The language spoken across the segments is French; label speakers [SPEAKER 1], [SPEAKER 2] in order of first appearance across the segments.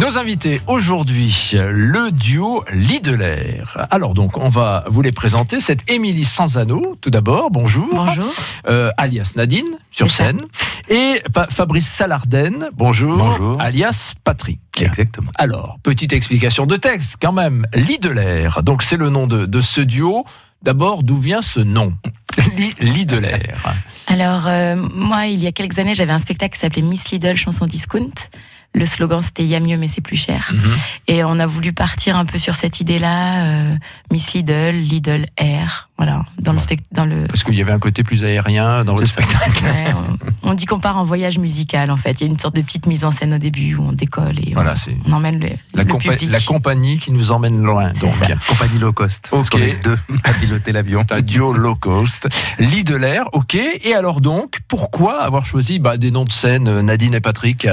[SPEAKER 1] Nos invités aujourd'hui, le duo Lideler. Alors donc, on va vous les présenter. C'est Émilie Sanzano, tout d'abord. Bonjour.
[SPEAKER 2] Bonjour.
[SPEAKER 1] Euh, alias Nadine, sur
[SPEAKER 2] ça.
[SPEAKER 1] scène. Et Pa- Fabrice Salarden. Bonjour.
[SPEAKER 3] Bonjour.
[SPEAKER 1] Alias Patrick.
[SPEAKER 3] Exactement.
[SPEAKER 1] Alors, petite explication de texte quand même. Lideler, donc c'est le nom de, de ce duo. D'abord, d'où vient ce nom? Li- Lideler.
[SPEAKER 2] Alors, euh, moi, il y a quelques années, j'avais un spectacle qui s'appelait Miss Lidl, chanson discount. Le slogan, c'était Il y a mieux, mais c'est plus cher.
[SPEAKER 1] Mhm.
[SPEAKER 2] Et on a voulu partir un peu sur cette idée-là. euh, Miss Lidl, Lidl Air. Voilà. Dans le spectacle. Dans le.
[SPEAKER 1] Parce qu'il y avait un côté plus aérien dans
[SPEAKER 3] ça.
[SPEAKER 1] spectacle.
[SPEAKER 2] Ouais, on, on dit qu'on part en voyage musical, en fait. Il y a une sorte de petite mise en scène au début où on décolle et
[SPEAKER 1] Voilà,
[SPEAKER 2] on, emmène le,
[SPEAKER 1] la,
[SPEAKER 2] le
[SPEAKER 1] compa-
[SPEAKER 2] public.
[SPEAKER 1] la compagnie qui nous emmène loin. Donc,
[SPEAKER 2] ça.
[SPEAKER 3] Compagnie low cost. Parce
[SPEAKER 1] Ok.
[SPEAKER 3] qu'on est deux à piloter l'avion.
[SPEAKER 1] C'est un duo low cost. Lit de l'air, ok. Et alors donc, pourquoi avoir choisi bah, des noms de scène, euh, Nadine et Patrick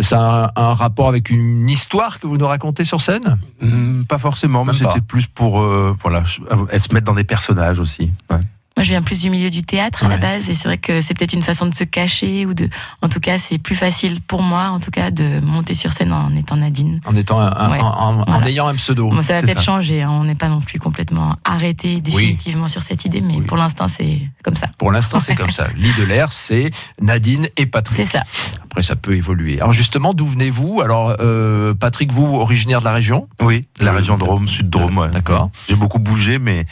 [SPEAKER 1] Ça a un, rapport avec une histoire que vous nous racontez sur scène?
[SPEAKER 3] Hum, pas forcément, mais c'était plus pour euh, voilà, je- elles se mettre dans des personnages aussi. Ouais.
[SPEAKER 2] Moi, je viens plus du milieu du théâtre à
[SPEAKER 1] Ouais.
[SPEAKER 2] la base, et c'est vrai que c'est peut-être une façon de se cacher, ou de, en tout cas, c'est plus facile pour moi, en tout cas, de monter sur scène en étant Nadine.
[SPEAKER 1] En étant un- un-
[SPEAKER 2] Ouais.
[SPEAKER 1] en, en- en
[SPEAKER 2] Voilà.
[SPEAKER 1] ayant un pseudo.
[SPEAKER 2] Bon, ça va peut-être changer, hein, on n'est pas non plus complètement arrêté définitivement sur cette idée, mais
[SPEAKER 1] Oui.
[SPEAKER 2] pour l'instant, c'est comme ça.
[SPEAKER 1] Pour l'instant, c'est comme ça. Lit de l'air, c'est Nadine et Patrick.
[SPEAKER 2] C'est ça.
[SPEAKER 1] Après, ça peut évoluer. Alors justement, d'où venez-vous? Alors, euh, Patrick, vous, originaire de la région?
[SPEAKER 3] Oui, la
[SPEAKER 1] Euh,
[SPEAKER 3] région Drôme, sud Drôme. ouais.
[SPEAKER 1] D'accord.
[SPEAKER 3] J'ai beaucoup bougé, mais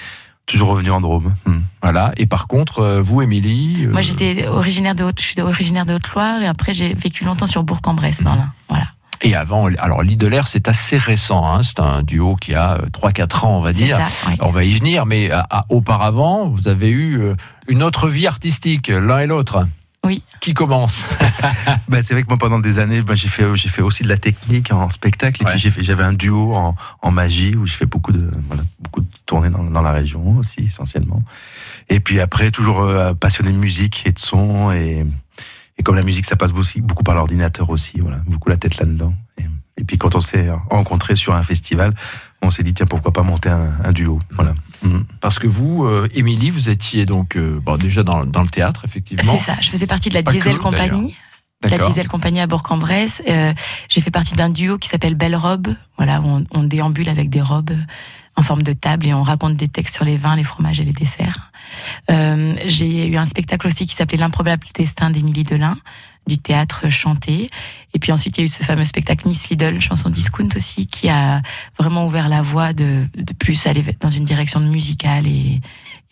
[SPEAKER 3] toujours revenu en Drôme. Hum.
[SPEAKER 1] Voilà. Et par contre, euh, vous, Émilie euh,
[SPEAKER 2] Moi, j'étais originaire de Haute, je suis originaire de Haute-Loire, et après, j'ai vécu longtemps sur Bourg-en-Bresse, dans l'Ain. Voilà.
[SPEAKER 1] Et avant, alors de l'air, c'est assez récent. hein. C'est un duo qui a euh, 3-4 ans, on va
[SPEAKER 2] C'est
[SPEAKER 1] dire.
[SPEAKER 2] ça, oui.
[SPEAKER 1] On va y venir, mais auparavant, vous avez eu euh, une autre vie artistique, l'un et l'autre.
[SPEAKER 2] Oui.
[SPEAKER 1] Qui commence
[SPEAKER 3] Bah, c'est vrai que moi, pendant des années, bah, j'ai fait, j'ai fait aussi de la technique en spectacle. Et
[SPEAKER 1] Ouais.
[SPEAKER 3] puis, j'ai fait, j'avais un duo en, en magie où je fais beaucoup de, voilà, beaucoup de tournées dans, dans la région aussi, essentiellement. Et puis après, toujours euh, passionné de musique et de son. Et, et comme la musique, ça passe aussi, beaucoup par l'ordinateur aussi. Voilà, beaucoup la tête là-dedans. Et, et puis, quand on s'est rencontrés sur un festival, on s'est dit, tiens, pourquoi pas monter un, un duo. Voilà. Mhm.
[SPEAKER 1] Parce que vous, euh, Émilie, vous étiez donc euh, bon, déjà dans, dans le théâtre, effectivement.
[SPEAKER 2] C'est ça. Je faisais partie de la
[SPEAKER 1] Pas que,
[SPEAKER 2] Diesel
[SPEAKER 1] d'ailleurs.
[SPEAKER 2] Compagnie. La. Diesel Compagnie à Bourg-en-Bresse. Euh, j'ai fait partie d'un duo qui s'appelle Belle Robe, voilà, où on, on déambule avec des robes euh, en forme de table et on raconte des textes sur les vins, les fromages et les desserts. Euh, j'ai eu un spectacle aussi qui s'appelait L'improbable destin d'Émilie Delin, du théâtre chanté. Et puis ensuite, il y a eu ce fameux spectacle Miss Lidl, chanson discount aussi, qui a vraiment ouvert la voie de, de plus aller dans une direction musicale et,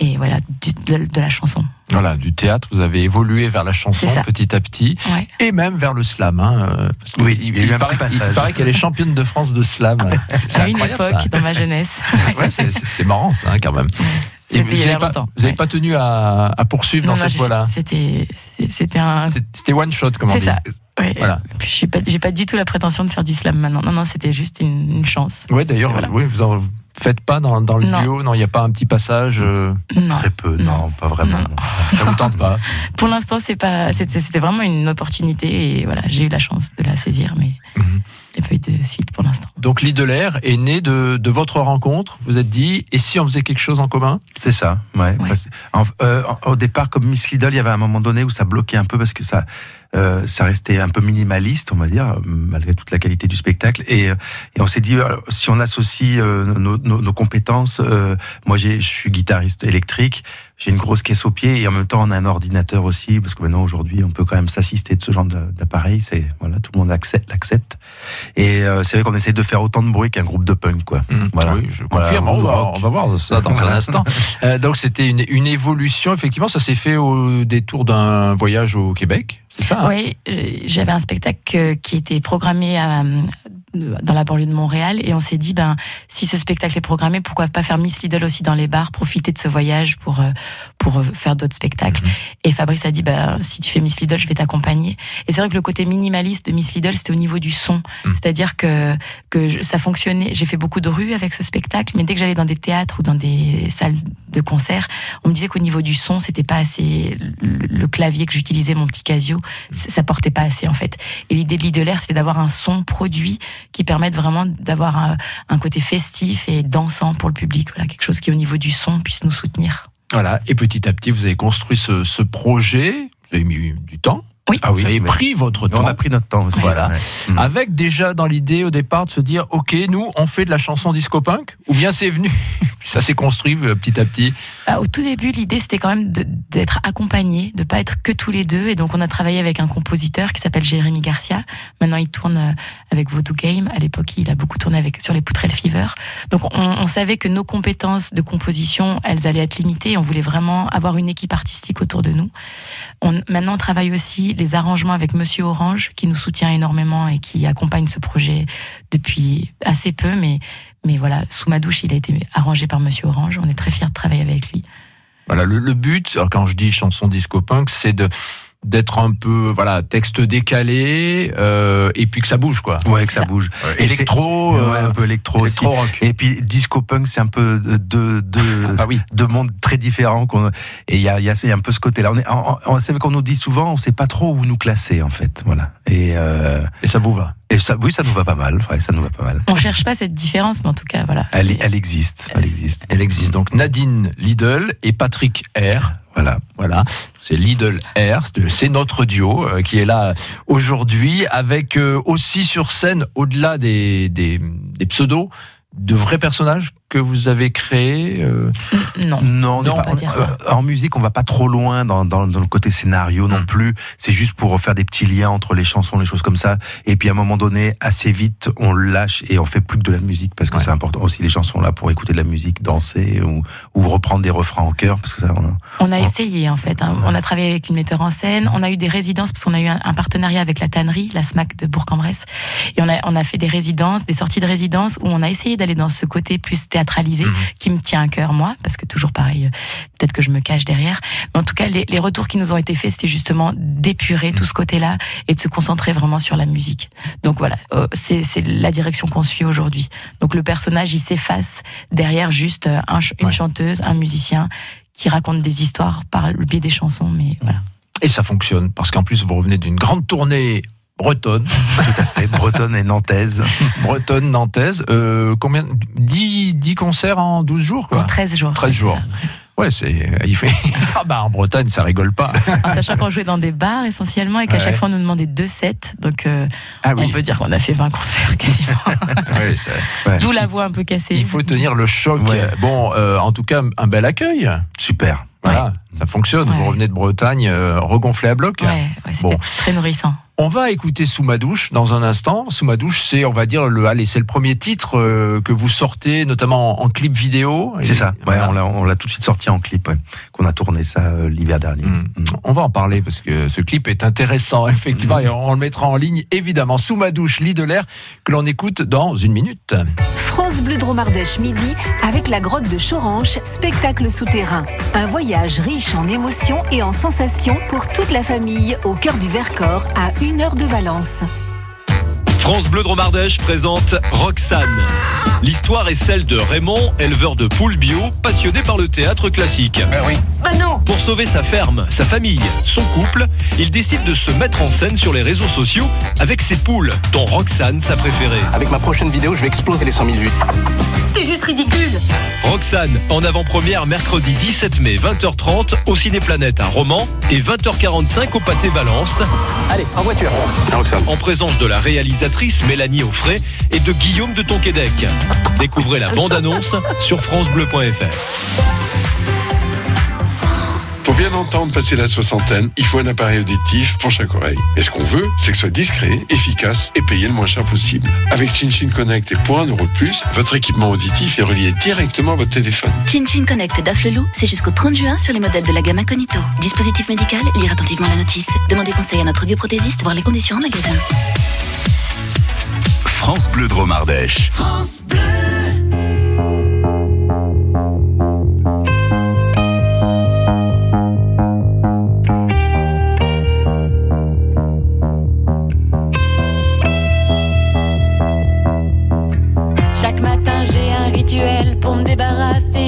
[SPEAKER 2] et voilà, du- de, de la chanson.
[SPEAKER 1] Voilà, du théâtre, vous avez évolué vers la chanson petit à petit,
[SPEAKER 2] Ouais.
[SPEAKER 1] et même vers le slam. Hein, euh, parce que
[SPEAKER 3] Oui, il y a eu un
[SPEAKER 1] paraît, il paraît qu'elle est championne de France de slam. C'est
[SPEAKER 2] À une époque,
[SPEAKER 1] ça.
[SPEAKER 2] dans ma jeunesse.
[SPEAKER 1] Ouais, c'est- marrant, ça, hein, quand même. Et vous
[SPEAKER 2] il
[SPEAKER 1] n'avez pas,
[SPEAKER 2] Ouais.
[SPEAKER 1] tenu à, à poursuivre
[SPEAKER 2] Non,
[SPEAKER 1] dans
[SPEAKER 2] non,
[SPEAKER 1] cette voie-là
[SPEAKER 2] C'était, c'était un.
[SPEAKER 1] C'était one shot, comme on
[SPEAKER 2] C'est
[SPEAKER 1] dit.
[SPEAKER 2] ça. Ouais.
[SPEAKER 1] Voilà.
[SPEAKER 2] Pas, j'ai pas du tout la prétention de faire du slam maintenant. Non, non, c'était juste une, une chance.
[SPEAKER 1] Ouais, d'ailleurs,
[SPEAKER 2] Voilà.
[SPEAKER 1] oui, vous en faites pas dans, dans le
[SPEAKER 2] Non.
[SPEAKER 1] duo, non, il n'y a pas un petit passage, euh,
[SPEAKER 2] Non.
[SPEAKER 3] Très peu, non,
[SPEAKER 2] Non.
[SPEAKER 3] pas vraiment.
[SPEAKER 2] Non.
[SPEAKER 3] non.
[SPEAKER 1] ça vous tente pas
[SPEAKER 2] Pour l'instant, c'est pas, c'était, c'était vraiment une opportunité et voilà, j'ai eu la chance de la saisir, mais
[SPEAKER 1] Mhm.
[SPEAKER 2] il n'y a pas eu de suite pour l'instant.
[SPEAKER 1] Donc l'Idelaire est né de, de votre rencontre, vous êtes dit, et si on faisait quelque chose en commun?
[SPEAKER 3] C'est ça, ouais.
[SPEAKER 2] Ouais.
[SPEAKER 3] Parce- en- euh, en- au départ, comme Miss Lidl, il y avait un moment donné où ça bloquait un peu parce que ça, euh, ça restait un peu minimaliste, on va dire, malgré toute la qualité du spectacle. Et, euh, et on s'est dit, euh, si on associe euh, nos, nos- nos compétences, euh, moi j'ai- je suis guitariste électrique, j'ai une grosse caisse au pied et en même temps on a un ordinateur aussi, parce que maintenant aujourd'hui on peut quand même s'assister de ce genre d'appareil, c'est voilà, tout le monde accepte. l'accepte. Et euh, c'est vrai qu'on essaie de faire autant de bruit qu'un groupe de punk, quoi. Voilà.
[SPEAKER 1] Oui, je confirme, on, va, on va voir ça dans un instant. Euh, donc c'était une, une évolution, effectivement, ça s'est fait au détour d'un voyage au Québec, hein.
[SPEAKER 2] Oui, euh, j'avais un spectacle qui était programmé à, dans la banlieue de Montréal et on s'est dit ben si ce spectacle est programmé pourquoi pas faire Miss Lidl aussi dans les bars profiter de ce voyage pour euh, pour euh, faire d'autres spectacles.
[SPEAKER 1] Mhm.
[SPEAKER 2] et Fabrice a dit ben si tu fais Miss Lidl je vais t'accompagner. Et c'est vrai que le côté minimaliste de Miss Lidl c'était au niveau du son.
[SPEAKER 1] Mhm.
[SPEAKER 2] c'est-à-dire que que je- ça fonctionnait. J'ai fait beaucoup de rues avec ce spectacle mais dès que j'allais dans des théâtres ou dans des salles de concert on me disait qu'au niveau du son c'était pas assez le, le clavier que j'utilisais mon petit Casio ça ça portait pas assez en fait. Et l'idée de Lidl c'était d'avoir un son produit qui permette vraiment d'avoir un, un côté festif et dansant pour le public. Voilà, quelque chose qui, au niveau du son, puisse nous soutenir.
[SPEAKER 1] Voilà, et petit à petit, vous avez construit ce, ce projet, vous avez mis du temps,
[SPEAKER 2] Oui.
[SPEAKER 3] Ah
[SPEAKER 1] Vous avez
[SPEAKER 3] mais-
[SPEAKER 1] pris votre temps.
[SPEAKER 3] on a pris notre temps aussi.
[SPEAKER 1] Voilà.
[SPEAKER 3] ouais. Mm.
[SPEAKER 1] Avec déjà dans l'idée au départ de se dire, ok, nous on fait de la chanson disco punk, ou bien c'est venu, ça s'est construit euh, petit à petit.
[SPEAKER 2] Bah, au tout début, l'idée c'était quand même d'être accompagné, de pas être que tous les deux. Et donc on a travaillé avec un compositeur qui s'appelle Jérémy Garcia. Maintenant il tourne euh, avec Voodoo Game. À l'époque, il a beaucoup tourné avec sur les Poutrelles Fever. Donc on, on savait que nos compétences de composition, elles allaient être limitées. On voulait vraiment avoir une équipe artistique autour de nous. On, maintenant, on travaille aussi les arrangements avec Monsieur Orange, qui nous soutient énormément et qui accompagne ce projet depuis assez peu, mais mais voilà, sous ma douche, il a été arrangé par Monsieur Orange. On est très fiers de travailler avec lui.
[SPEAKER 1] Voilà, le, le but, alors quand je dis chanson disco punk, c'est de d'être un peu voilà texte décalé euh, et puis que ça bouge quoi.
[SPEAKER 3] Ouais, que ça bouge. C'est-
[SPEAKER 1] Électro,
[SPEAKER 3] Ouais,
[SPEAKER 1] euh,
[SPEAKER 3] un peu électro aussi.
[SPEAKER 1] électro rock.
[SPEAKER 3] Et puis disco punk, c'est un peu deux deux
[SPEAKER 1] Ah oui.
[SPEAKER 3] deux mondes très différents. qu'on- Et il y a, il y, a, il y a un peu ce côté-là. On est, on, on- c'est qu'on nous dit souvent, on sait pas trop où nous classer en fait. Voilà. Et, euh,
[SPEAKER 1] Et ça vous va?
[SPEAKER 3] et ça, oui, ça nous va pas mal. Ouais, ça nous va pas mal.
[SPEAKER 2] On cherche pas cette différence, mais en tout cas, voilà.
[SPEAKER 3] Elle, elle existe. Elle existe.
[SPEAKER 1] Elle existe donc Nadine Lidl et Patrick R.
[SPEAKER 3] Voilà.
[SPEAKER 1] C'est Lidl R, c'est- notre duo euh, qui est là aujourd'hui avec euh, aussi sur scène, au-delà des, des pseudos, de vrais personnages que vous avez créés. euh,
[SPEAKER 2] Non.
[SPEAKER 3] Non, on
[SPEAKER 1] Non,
[SPEAKER 3] pas-
[SPEAKER 2] dire ça.
[SPEAKER 3] euh, en musique, on va pas trop loin dans, dans, dans le côté scénario non
[SPEAKER 1] Mm.
[SPEAKER 3] plus. C'est juste pour faire des petits liens entre les chansons, les choses comme ça. Et puis à un moment donné, assez vite, on lâche et on fait plus que de la musique parce que
[SPEAKER 1] Ouais.
[SPEAKER 3] c'est important aussi les chansons là pour écouter de la musique, danser ou, ou reprendre des refrains en chœur parce que ça. On,
[SPEAKER 2] On a essayé en fait. hein. On a travaillé avec une metteur en scène. On a eu des résidences parce qu'on a eu un, un partenariat avec la tannerie, la SMAC de Bourg-en-Bresse. Et on a, on a fait des résidences, des sorties de résidences où on a essayé d'aller dans ce côté plus théâtralisé
[SPEAKER 1] Mhm.
[SPEAKER 2] qui me tient à cœur moi, parce que toujours pareil, euh, peut-être que je me cache derrière. Mais en tout cas, les, les retours qui nous ont été faits, c'était justement d'épurer tout ce côté-là et de se concentrer vraiment sur la musique. Donc voilà, euh, c'est la direction qu'on suit aujourd'hui. Donc le personnage, il s'efface derrière juste euh, un une
[SPEAKER 1] Ouais.
[SPEAKER 2] chanteuse, un musicien qui raconte des histoires par le biais des chansons, mais voilà.
[SPEAKER 1] Et ça fonctionne, parce qu'en plus vous revenez d'une grande tournée bretonne,
[SPEAKER 3] tout à fait. Bretonne et nantaise.
[SPEAKER 1] bretonne, nantaise. Euh, combien? 10, 10 concerts en 12 jours quoi?
[SPEAKER 2] En 13 jours.
[SPEAKER 1] 13
[SPEAKER 2] c'est
[SPEAKER 1] jours. Ouais, c'est. Il fait. Ah bah en Bretagne, ça rigole pas.
[SPEAKER 2] En sachant qu'on jouait dans des bars essentiellement et qu'à
[SPEAKER 1] Ouais.
[SPEAKER 2] chaque fois on nous demandait deux sets, donc euh,
[SPEAKER 1] Ah
[SPEAKER 2] on peut dire qu'on a fait 20 concerts quasiment.
[SPEAKER 1] Ouais, ça-
[SPEAKER 2] D'où la voix un peu cassée.
[SPEAKER 1] il faut tenir le choc.
[SPEAKER 3] Ouais.
[SPEAKER 1] Bon, euh, en tout cas, un bel accueil.
[SPEAKER 3] Super.
[SPEAKER 1] Voilà, ça fonctionne.
[SPEAKER 2] Ouais.
[SPEAKER 1] Vous revenez de Bretagne, euh, regonflé à bloc.
[SPEAKER 2] Ouais, ouais, c'était
[SPEAKER 1] Bon.
[SPEAKER 2] très nourrissant.
[SPEAKER 1] On va écouter Sous ma douche dans un instant. Sous ma douche, c'est, on va dire, le, allez, c'est le premier titre euh, que vous sortez, notamment en, en clip vidéo.
[SPEAKER 3] C'est ça. Ouais,
[SPEAKER 1] voilà.
[SPEAKER 3] on l'a- on l'a tout de suite sorti en clip. ouais. Qu'on a tourné ça euh, l'hiver dernier.
[SPEAKER 1] Mm.
[SPEAKER 3] Mm.
[SPEAKER 1] On va en parler parce que ce clip est intéressant, effectivement, et on le mettra en ligne, évidemment. Sous ma douche, lit de l'air, que l'on écoute dans une minute.
[SPEAKER 4] France Bleu Dromardèche midi avec la grotte de Choranche, spectacle souterrain. Un voyage riche en émotions et en sensations pour toute la famille au cœur du Vercors à une heure de Valence.
[SPEAKER 5] France Bleu Dromardèche présente Roxane. L'histoire est celle de Raymond, éleveur de poules bio, passionné par le théâtre classique.
[SPEAKER 4] Bah non
[SPEAKER 5] Pour sauver sa ferme, sa famille, son couple, il décide de se mettre en scène sur les réseaux sociaux avec ses poules, dont Roxane, sa préférée.
[SPEAKER 6] Avec ma prochaine vidéo, je vais exploser les 100 000 vues.
[SPEAKER 4] T'es juste ridicule
[SPEAKER 5] Roxane, en avant-première mercredi 17 mai 20h30 au Cinéplanète à Romans et 20h45 au Pâté Valence,
[SPEAKER 6] Allez, en voiture. Roxane.
[SPEAKER 5] en présence de la réalisatrice Mélanie Offray et de Guillaume de Tonquédec. Découvrez la bande-annonce sur francebleu.fr.
[SPEAKER 7] Pour bien entendre passer la soixantaine, il faut un appareil auditif pour chaque oreille. Et ce qu'on veut, c'est que ce soit discret, efficace et payé le moins cher possible. Avec ChinChin Connect et pour un euro de plus, votre équipement auditif est relié directement à votre téléphone.
[SPEAKER 8] Chin Chin Connect d'Afflelou, c'est jusqu'au 30 juin sur les modèles de la gamme Incognito. Dispositif médical, lire attentivement la notice. Demandez conseil à notre audioprothésiste, voir les conditions en magasin.
[SPEAKER 9] France Bleu Dromardèche.
[SPEAKER 2] Chaque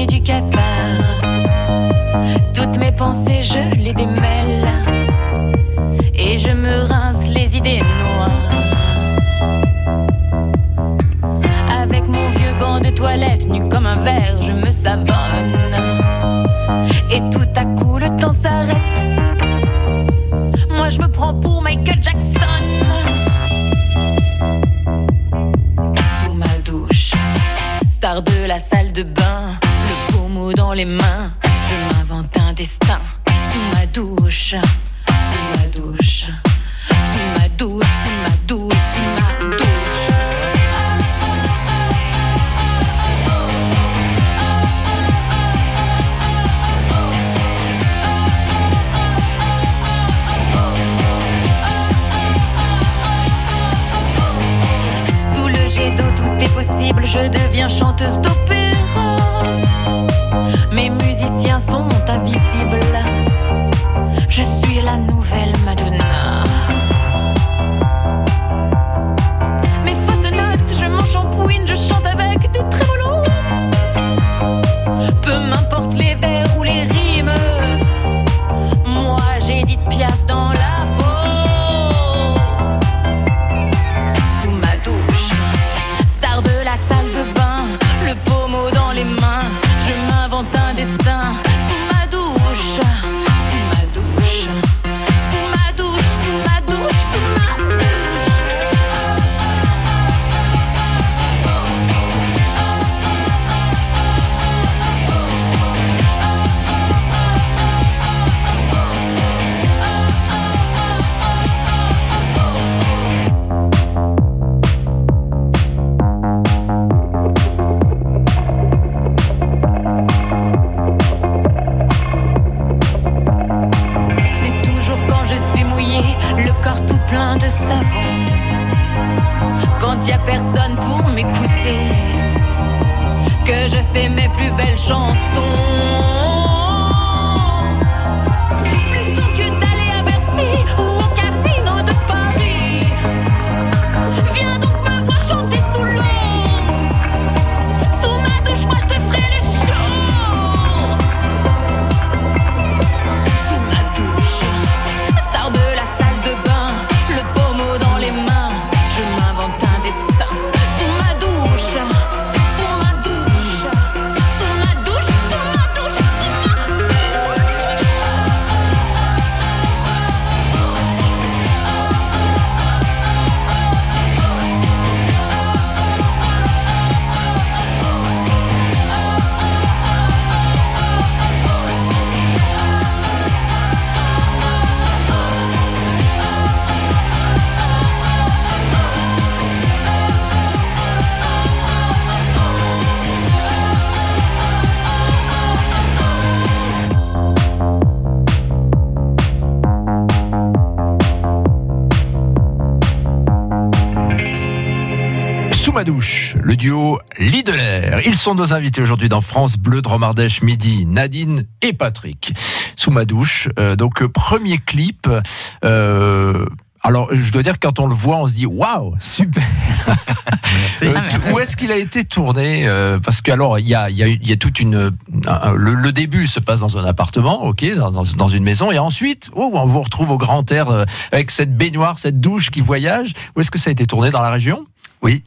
[SPEAKER 2] du cafard. Toutes mes pensées, je les démêle. Je deviens chanteuse d'opéra. Sous ma douche, le
[SPEAKER 1] duo Lidler. Ils sont nos invités aujourd'hui dans France Bleu Dromardèche Midi, Nadine et Patrick. Sous ma douche, euh, donc euh, premier clip. euh, alors, je dois dire quand on le voit, on se dit waouh, super. Euh,
[SPEAKER 2] merci.
[SPEAKER 1] où est-ce qu'il a été tourné Euh, Parce que alors, il y a, il y, a, il y a toute une. un- le, le début se passe dans un appartement, ok, dans, dans- une maison, et ensuite, oh, on vous retrouve au grand air avec cette baignoire, cette douche qui voyage. Où est-ce que ça a été tourné dans la région?
[SPEAKER 3] Oui,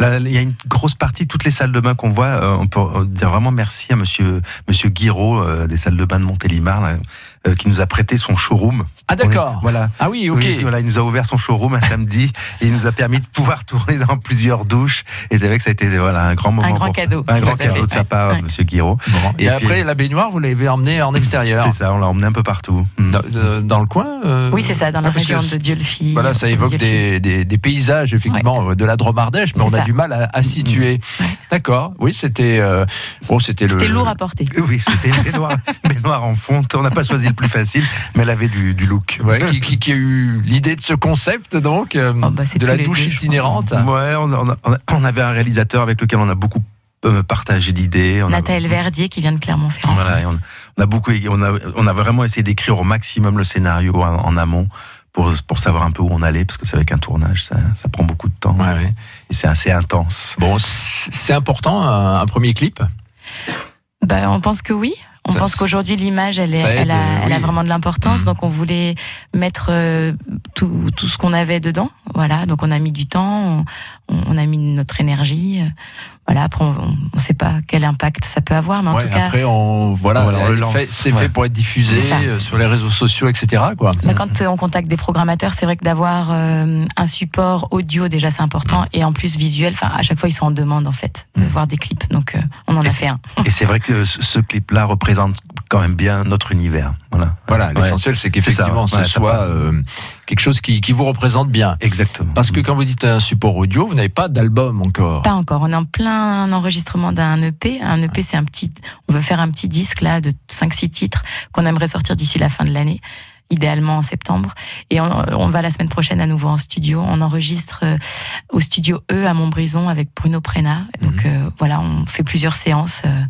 [SPEAKER 3] il y a une grosse partie, toutes les salles de bain qu'on voit, euh, on peut dire vraiment merci à monsieur, monsieur Guiraud euh, des salles de bain de Montélimar, là, euh, qui nous a prêté son showroom.
[SPEAKER 1] Ah d'accord.
[SPEAKER 3] Voilà.
[SPEAKER 1] Ah oui, ok.
[SPEAKER 3] Oui, voilà, il nous a ouvert son showroom un samedi et il nous a permis de pouvoir tourner dans plusieurs douches. Et c'est vrai que ça a été voilà, un grand moment.
[SPEAKER 2] grand
[SPEAKER 3] pour ça.
[SPEAKER 2] cadeau,
[SPEAKER 3] Un grand cadeau de sa part,
[SPEAKER 2] ouais.
[SPEAKER 3] monsieur Guiraud.
[SPEAKER 1] Bon. Et,
[SPEAKER 3] Et
[SPEAKER 1] après,
[SPEAKER 3] puis-
[SPEAKER 1] la baignoire, vous l'avez emmenée en extérieur.
[SPEAKER 3] C'est ça, on l'a emmené un peu partout. Mm.
[SPEAKER 1] Dans, de- dans le coin euh,
[SPEAKER 2] Oui, c'est ça, dans la région de Dieulefit.
[SPEAKER 1] Voilà, ça
[SPEAKER 2] de
[SPEAKER 1] évoque des, des, des paysages, effectivement, euh, de la Dromardèche, mais on a
[SPEAKER 2] ça.
[SPEAKER 1] du mal à, à situer.
[SPEAKER 2] Ouais.
[SPEAKER 1] D'accord. Oui, c'était. euh, bon, c'était le.
[SPEAKER 2] C'était lourd à porter.
[SPEAKER 3] Oui, c'était une baignoire, baignoire en fonte. On n'a pas choisi le plus facile, mais elle avait du, du look.
[SPEAKER 1] Ouais, qui, qui, qui a eu l'idée de ce concept, donc, euh,
[SPEAKER 2] Oh, bah,
[SPEAKER 1] de la douche itinérante.
[SPEAKER 3] Ouais, on, a- on a- on avait un réalisateur avec lequel on a beaucoup euh, partagé l'idée. On a-
[SPEAKER 2] Nathalie Verdier qui vient de Clermont-Ferrand.
[SPEAKER 3] Voilà, on, on a beaucoup, on a, on a vraiment essayé d'écrire au maximum le scénario en, en amont pour, pour savoir un peu où on allait, parce que c'est avec un tournage, ça, ça prend beaucoup de temps
[SPEAKER 1] Ouais, ouais.
[SPEAKER 3] et c'est assez intense.
[SPEAKER 1] Bon, c'est important, un, un premier clip?
[SPEAKER 2] Bah, on pense que oui. On
[SPEAKER 1] Ça-
[SPEAKER 2] pense qu'aujourd'hui l'image, elle, est-
[SPEAKER 1] aide,
[SPEAKER 2] elle, a,
[SPEAKER 1] euh,
[SPEAKER 2] elle a vraiment de l'importance,
[SPEAKER 1] Mhm.
[SPEAKER 2] donc on voulait mettre euh, tout, tout ce qu'on avait dedans. Voilà, donc on a mis du temps, on, on a mis notre énergie. Voilà, après on ne sait pas quel impact ça peut avoir, mais en
[SPEAKER 1] Ouais,
[SPEAKER 2] tout cas,
[SPEAKER 1] après, on, voilà,
[SPEAKER 3] Voilà, on le
[SPEAKER 1] elle
[SPEAKER 3] lance.
[SPEAKER 1] fait- c'est
[SPEAKER 3] Ouais.
[SPEAKER 1] fait pour être diffusé euh, sur les réseaux sociaux, etc. Quoi.
[SPEAKER 2] bah, quand euh, on contacte des programmateurs, c'est vrai que d'avoir euh, un support audio déjà c'est important, et en plus visuel. Enfin, à chaque fois ils sont en demande en fait de
[SPEAKER 1] Mhm.
[SPEAKER 2] voir des clips, donc euh, on en
[SPEAKER 3] Et
[SPEAKER 2] a fait un.
[SPEAKER 3] Et c'est vrai que ce clip-là représente quand même bien notre univers. Voilà.
[SPEAKER 1] Voilà,
[SPEAKER 3] Ouais.
[SPEAKER 1] l'essentiel, c'est qu'effectivement, ce soit euh, quelque chose qui, qui vous représente bien.
[SPEAKER 3] Exactement.
[SPEAKER 1] Parce que quand vous dites un support audio, vous n'avez pas d'album encore.
[SPEAKER 2] Pas encore. On est en plein enregistrement d'un EP. Un EP, c'est un petit. On veut faire un petit disque là de 5-6 titres qu'on aimerait sortir d'ici la fin de l'année, idéalement en septembre. Et on, on va la semaine prochaine à nouveau en studio. On enregistre euh, au studio E à Montbrison avec Bruno Prena. Donc euh, voilà, on fait plusieurs séances euh,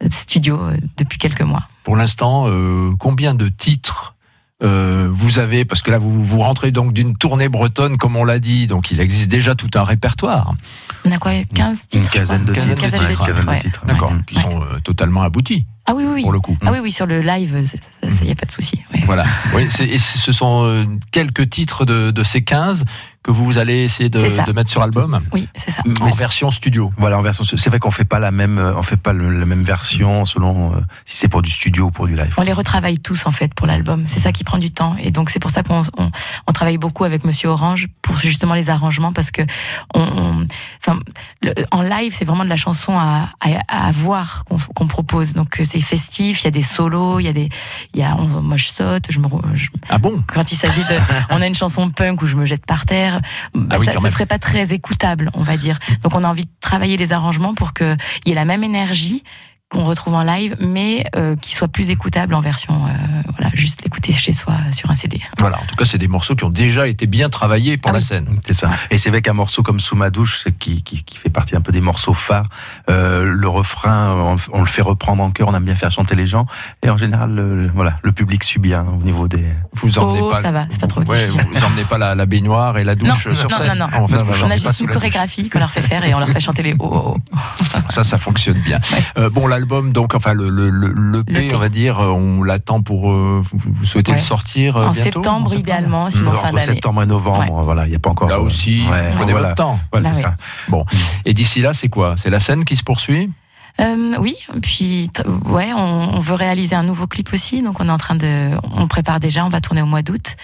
[SPEAKER 2] de studio euh, depuis quelques mois.
[SPEAKER 1] Pour l'instant, euh, combien de titres euh, vous avez Parce que là, vous, vous rentrez donc d'une tournée bretonne, comme on l'a dit, donc il existe déjà tout un répertoire.
[SPEAKER 2] On a quoi 15 titres
[SPEAKER 3] Une quinzaine de titres.
[SPEAKER 1] titres,
[SPEAKER 3] quinzaine de
[SPEAKER 2] ouais.
[SPEAKER 3] titres.
[SPEAKER 1] D'accord,
[SPEAKER 3] Ouais.
[SPEAKER 1] qui sont euh, totalement aboutis,
[SPEAKER 2] Ah oui, oui, oui.
[SPEAKER 1] pour le coup.
[SPEAKER 2] Ah oui, oui, sur le live, il n'y a pas de souci. ouais.
[SPEAKER 1] Voilà. Oui, c'est- et ce sont euh, quelques titres de, de ces 15 que vous allez essayer de, mettre sur album
[SPEAKER 2] Oui, c'est ça.
[SPEAKER 1] en version studio.
[SPEAKER 3] Voilà, en version. C'est vrai qu'on fait pas la même, euh, on fait pas le- la même version selon euh, si c'est pour du studio ou pour du live.
[SPEAKER 2] On les retravaille tous en fait pour l'album. C'est ça qui prend du temps et donc c'est pour ça qu'on on, on travaille beaucoup avec Monsieur Orange pour justement les arrangements parce que on, on- enfin, le- en live c'est vraiment de la chanson à, à, à voir qu'on propose. Donc euh, c'est festif, il y a des solos, il y a des, il y a, on- moi je saute, je me, je-
[SPEAKER 1] Ah bon?
[SPEAKER 2] Quand il s'agit de, on a une chanson punk où je me jette par terre, bah,
[SPEAKER 1] Ah oui,
[SPEAKER 2] ça,
[SPEAKER 1] même.
[SPEAKER 2] serait pas très écoutable, on va dire. Donc on a envie de travailler les arrangements pour qu'il y ait la même énergie qu'on retrouve en live, mais euh, qui soit plus écoutable en version, euh, voilà, juste l'écouter chez soi euh, sur un CD.
[SPEAKER 1] Voilà, en tout cas, c'est des morceaux qui ont déjà été bien travaillés pour
[SPEAKER 2] Ah
[SPEAKER 1] la
[SPEAKER 2] oui.
[SPEAKER 1] scène.
[SPEAKER 3] C'est ça. Et c'est vrai qu'un morceau comme Sous ma douche, qui, qui, qui fait partie un peu des morceaux phares, euh, le refrain, on, on le fait reprendre en chœur, on aime bien faire chanter les gens. Et en général, le, le- voilà, le public subit hein, au niveau des.
[SPEAKER 1] Vous emmenez
[SPEAKER 2] Oh,
[SPEAKER 1] pas,
[SPEAKER 2] ça va, c'est pas trop
[SPEAKER 1] Ouais, vous emmenez pas la, la baignoire et la
[SPEAKER 2] Non,
[SPEAKER 1] douche sur
[SPEAKER 2] non,
[SPEAKER 1] scène.
[SPEAKER 2] non, non.
[SPEAKER 1] En fait, vous
[SPEAKER 2] On a juste
[SPEAKER 1] sous
[SPEAKER 2] une chorégraphie qu'on leur fait faire et on leur fait chanter les oh, oh, oh.
[SPEAKER 1] Ça, ça fonctionne bien. Euh, bon, l'album, donc, enfin, le, le, le, l'EP,
[SPEAKER 2] L'EP.
[SPEAKER 1] on va dire, euh, on l'attend pour. euh, vous, souhaitez
[SPEAKER 2] Ouais.
[SPEAKER 1] le sortir euh,
[SPEAKER 2] En
[SPEAKER 1] bientôt
[SPEAKER 2] septembre, idéalement, sinon
[SPEAKER 3] Euh,
[SPEAKER 2] fin
[SPEAKER 3] entre
[SPEAKER 2] d'année.
[SPEAKER 3] septembre et novembre, voilà, il n'y a pas encore.
[SPEAKER 1] Là
[SPEAKER 3] euh,
[SPEAKER 1] aussi,
[SPEAKER 3] ouais,
[SPEAKER 1] prenez
[SPEAKER 3] voilà.
[SPEAKER 1] votre temps.
[SPEAKER 3] Voilà,
[SPEAKER 2] Bah
[SPEAKER 3] c'est ça.
[SPEAKER 1] Et d'ici là, c'est quoi? C'est la scène qui se poursuit?
[SPEAKER 2] Euh, oui, puis ouais, on, on veut réaliser un nouveau clip aussi, donc on est en train de, on prépare déjà, on va tourner au mois d'août.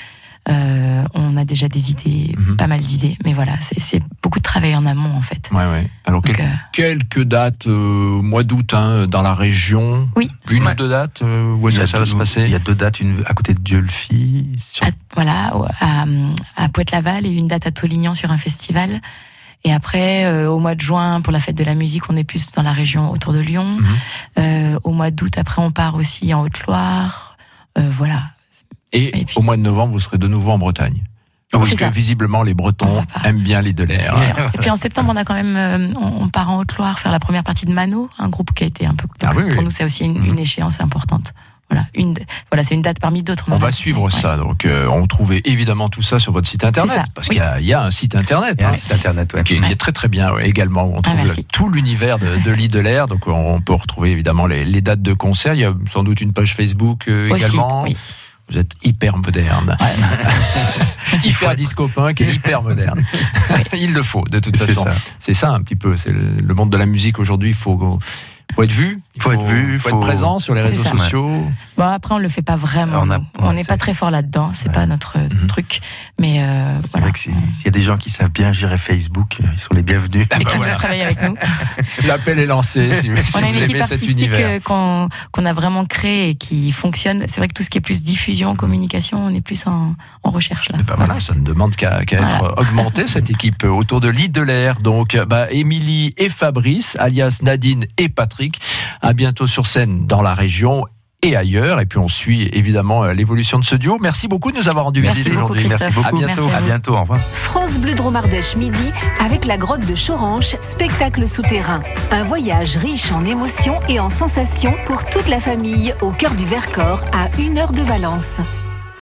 [SPEAKER 2] Euh, on a déjà des idées,
[SPEAKER 1] Mhm.
[SPEAKER 2] pas mal d'idées, mais voilà, c'est- c'est beaucoup de travail en amont en fait.
[SPEAKER 1] Ouais, ouais. Alors,
[SPEAKER 2] Donc,
[SPEAKER 1] quel-
[SPEAKER 2] euh,
[SPEAKER 1] quelques dates euh, au mois d'août hein, dans la région
[SPEAKER 2] Oui.
[SPEAKER 1] Une
[SPEAKER 3] Ouais.
[SPEAKER 1] ou deux dates euh, Où est-ce
[SPEAKER 3] Il y a
[SPEAKER 1] que ça va
[SPEAKER 3] deux-
[SPEAKER 1] se passer
[SPEAKER 3] Il y a deux dates, une à côté de Dieu-le-Fille. sur-
[SPEAKER 2] à, voilà, à, à Pointe-Laval et une date à Tolignan sur un festival. Et après, euh, au mois de juin, pour la fête de la musique, on est plus dans la région autour de Lyon.
[SPEAKER 1] Mhm.
[SPEAKER 2] Euh, au mois d'août, après, on part aussi en Haute-Loire. Euh, voilà.
[SPEAKER 1] Et,
[SPEAKER 2] Et puis-
[SPEAKER 1] au mois de novembre, vous serez de nouveau en Bretagne.
[SPEAKER 3] Oui,
[SPEAKER 1] Parce que
[SPEAKER 2] ça.
[SPEAKER 1] visiblement, les
[SPEAKER 2] On
[SPEAKER 1] Bretons
[SPEAKER 2] va pas.
[SPEAKER 1] aiment bien les de l'air.
[SPEAKER 2] Et puis en septembre, on a quand même, euh, on, part en Haute-Loire faire la première partie de Mano, un groupe qui a été un peu.
[SPEAKER 1] Ah oui,
[SPEAKER 2] pour
[SPEAKER 1] oui.
[SPEAKER 2] nous, c'est aussi une, une échéance importante. Voilà, une, voilà, c'est une date parmi d'autres.
[SPEAKER 1] On va suivre
[SPEAKER 2] ouais.
[SPEAKER 1] ça. Donc, euh, on trouve évidemment tout ça sur votre site internet. Parce qu'il y a- il y, a un site internet.
[SPEAKER 3] Il y a un
[SPEAKER 1] hein,
[SPEAKER 3] site internet, ouais.
[SPEAKER 1] qui, est- qui est très très bien également. où On trouve
[SPEAKER 2] Ah,
[SPEAKER 1] le- tout l'univers de, de l'île de l'air. Donc on peut retrouver évidemment les, les dates de concert. Il y a sans doute une page Facebook euh,
[SPEAKER 2] Aussi,
[SPEAKER 1] également.
[SPEAKER 2] oui.
[SPEAKER 1] Vous êtes hyper moderne. hyper disco punk et hyper moderne. Il le faut de toute façon. C'est ça un petit peu. C'est le, le monde de la musique aujourd'hui. Il faut, faut être vu. Il
[SPEAKER 3] Faut être vu,
[SPEAKER 1] Il faut,
[SPEAKER 3] faut-
[SPEAKER 1] être présent sur les réseaux
[SPEAKER 2] ça.
[SPEAKER 1] sociaux.
[SPEAKER 2] Bon, après, on le fait pas vraiment.
[SPEAKER 3] On a-
[SPEAKER 2] n'est pas très fort là-dedans. C'est
[SPEAKER 3] Ouais.
[SPEAKER 2] pas notre
[SPEAKER 1] Mhm.
[SPEAKER 2] truc. Mais euh,
[SPEAKER 3] C'est
[SPEAKER 2] voilà.
[SPEAKER 3] vrai que s'il y a des gens qui savent bien gérer Facebook, euh, ils sont les bienvenus.
[SPEAKER 1] Ah
[SPEAKER 2] Et
[SPEAKER 1] bah
[SPEAKER 2] qui
[SPEAKER 1] voilà.
[SPEAKER 2] veulent travailler avec nous.
[SPEAKER 1] L'appel est lancé. Si, si
[SPEAKER 2] on a
[SPEAKER 1] vous
[SPEAKER 2] une équipe artistique euh, qu'on qu'on a vraiment créée et qui fonctionne. C'est vrai que tout ce qui est plus diffusion, communication, on est plus en, en recherche là.
[SPEAKER 1] Bah voilà, ça ne demande qu'à
[SPEAKER 2] Voilà.
[SPEAKER 1] être augmenté, cette équipe, autour de l'île de l'air. Donc, bah, Émilie et Fabrice, alias Nadine et Patrick, à bientôt sur scène dans la région et ailleurs. Et puis, on suit évidemment euh, l'évolution de ce duo. Merci beaucoup de nous avoir rendu
[SPEAKER 2] Merci
[SPEAKER 1] visite aujourd'hui.
[SPEAKER 3] Merci beaucoup.
[SPEAKER 1] À bientôt.
[SPEAKER 2] Merci à
[SPEAKER 3] bientôt, au revoir.
[SPEAKER 4] France Bleu Dromardèche midi avec la grotte de Choranche, spectacle souterrain. Un voyage riche en émotions et en sensations pour toute la famille au cœur du Vercors à une heure de Valence.